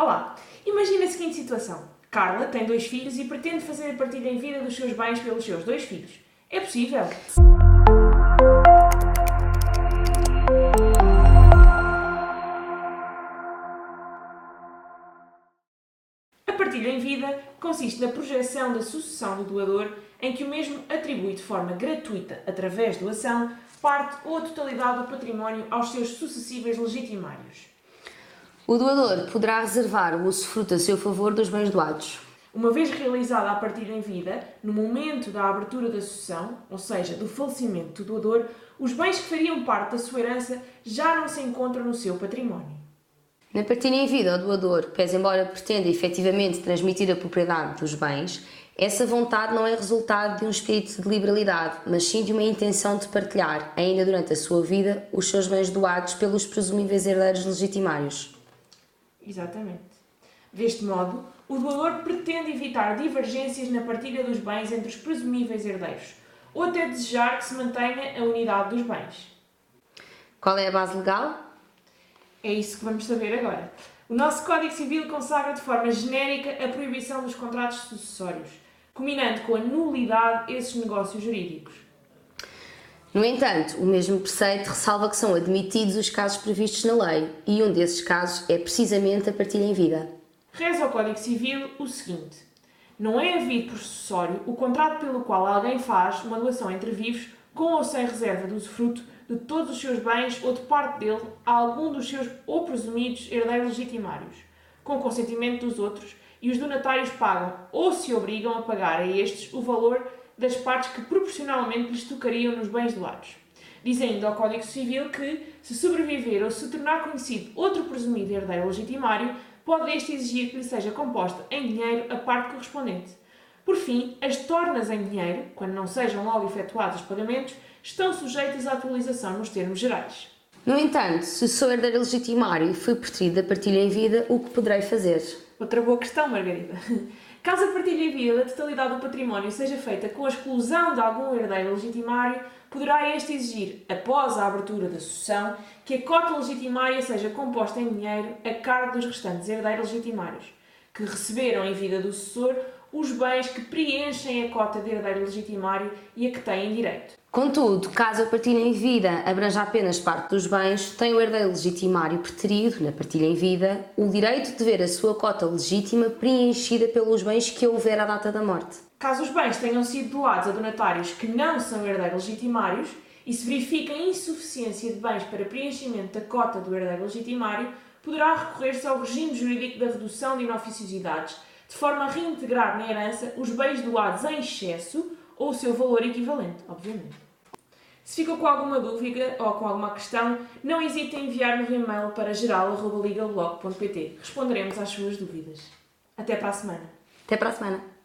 Olá, imagina a seguinte situação. Carla tem dois filhos e pretende fazer a partilha em vida dos seus bens pelos seus dois filhos. É possível? A partilha em vida consiste na projeção da sucessão do doador, em que o mesmo atribui de forma gratuita, através de doação, parte ou a totalidade do património aos seus sucessíveis legitimários. O doador poderá reservar o usufruto a seu favor dos bens doados. Uma vez realizada a partilha em vida, no momento da abertura da sucessão, ou seja, do falecimento do doador, os bens que fariam parte da sua herança já não se encontram no seu património. Na partilha em vida ao doador, pese embora pretenda efetivamente transmitir a propriedade dos bens, essa vontade não é resultado de um espírito de liberalidade, mas sim de uma intenção de partilhar, ainda durante a sua vida, os seus bens doados pelos presumíveis herdeiros legitimários. Exatamente. Deste modo, o doador pretende evitar divergências na partilha dos bens entre os presumíveis herdeiros, ou até desejar que se mantenha a unidade dos bens. Qual é a base legal? É isso que vamos saber agora. O nosso Código Civil consagra de forma genérica a proibição dos contratos sucessórios, combinando com a nulidade esses negócios jurídicos. No entanto, o mesmo preceito ressalva que são admitidos os casos previstos na lei, e um desses casos é precisamente a partilha em vida. Reza ao Código Civil o seguinte: não é havido por sucessório o contrato pelo qual alguém faz uma doação entre vivos, com ou sem reserva do usufruto de todos os seus bens ou de parte dele a algum dos seus ou presumidos herdeiros legitimários, com consentimento dos outros, e os donatários pagam ou se obrigam a pagar a estes o valor das partes que proporcionalmente lhes tocariam nos bens doados. Diz ainda ao Código Civil que, se sobreviver ou se tornar conhecido outro presumido herdeiro legitimário, pode este exigir que lhe seja composta em dinheiro a parte correspondente. Por fim, as tornas em dinheiro, quando não sejam logo efetuados os pagamentos, estão sujeitas à atualização nos termos gerais. No entanto, se sou herdeiro legitimário e fui preterido da partilha em vida, o que poderei fazer? Outra boa questão, Margarida. Caso a partilha em vida da totalidade do património seja feita com a exclusão de algum herdeiro legitimário, poderá este exigir, após a abertura da sucessão, que a cota legitimária seja composta em dinheiro a cargo dos restantes herdeiros legitimários, que receberam em vida do sucessor os bens que preenchem a cota de herdeiro legitimário e a que têm direito. Contudo, caso a partilha em vida abranja apenas parte dos bens, tem o herdeiro legitimário preterido, na partilha em vida, o direito de ver a sua cota legítima preenchida pelos bens que houver à data da morte. Caso os bens tenham sido doados a donatários que não são herdeiros legitimários e se verifica insuficiência de bens para preenchimento da cota do herdeiro legitimário, poderá recorrer-se ao regime jurídico da redução de inoficiosidades, de forma a reintegrar na herança os bens doados em excesso ou o seu valor equivalente, obviamente. Se ficou com alguma dúvida ou com alguma questão, não hesite em enviar-nos um e-mail para geral.legalblog.pt. Responderemos às suas dúvidas. Até para a semana. Até para a semana.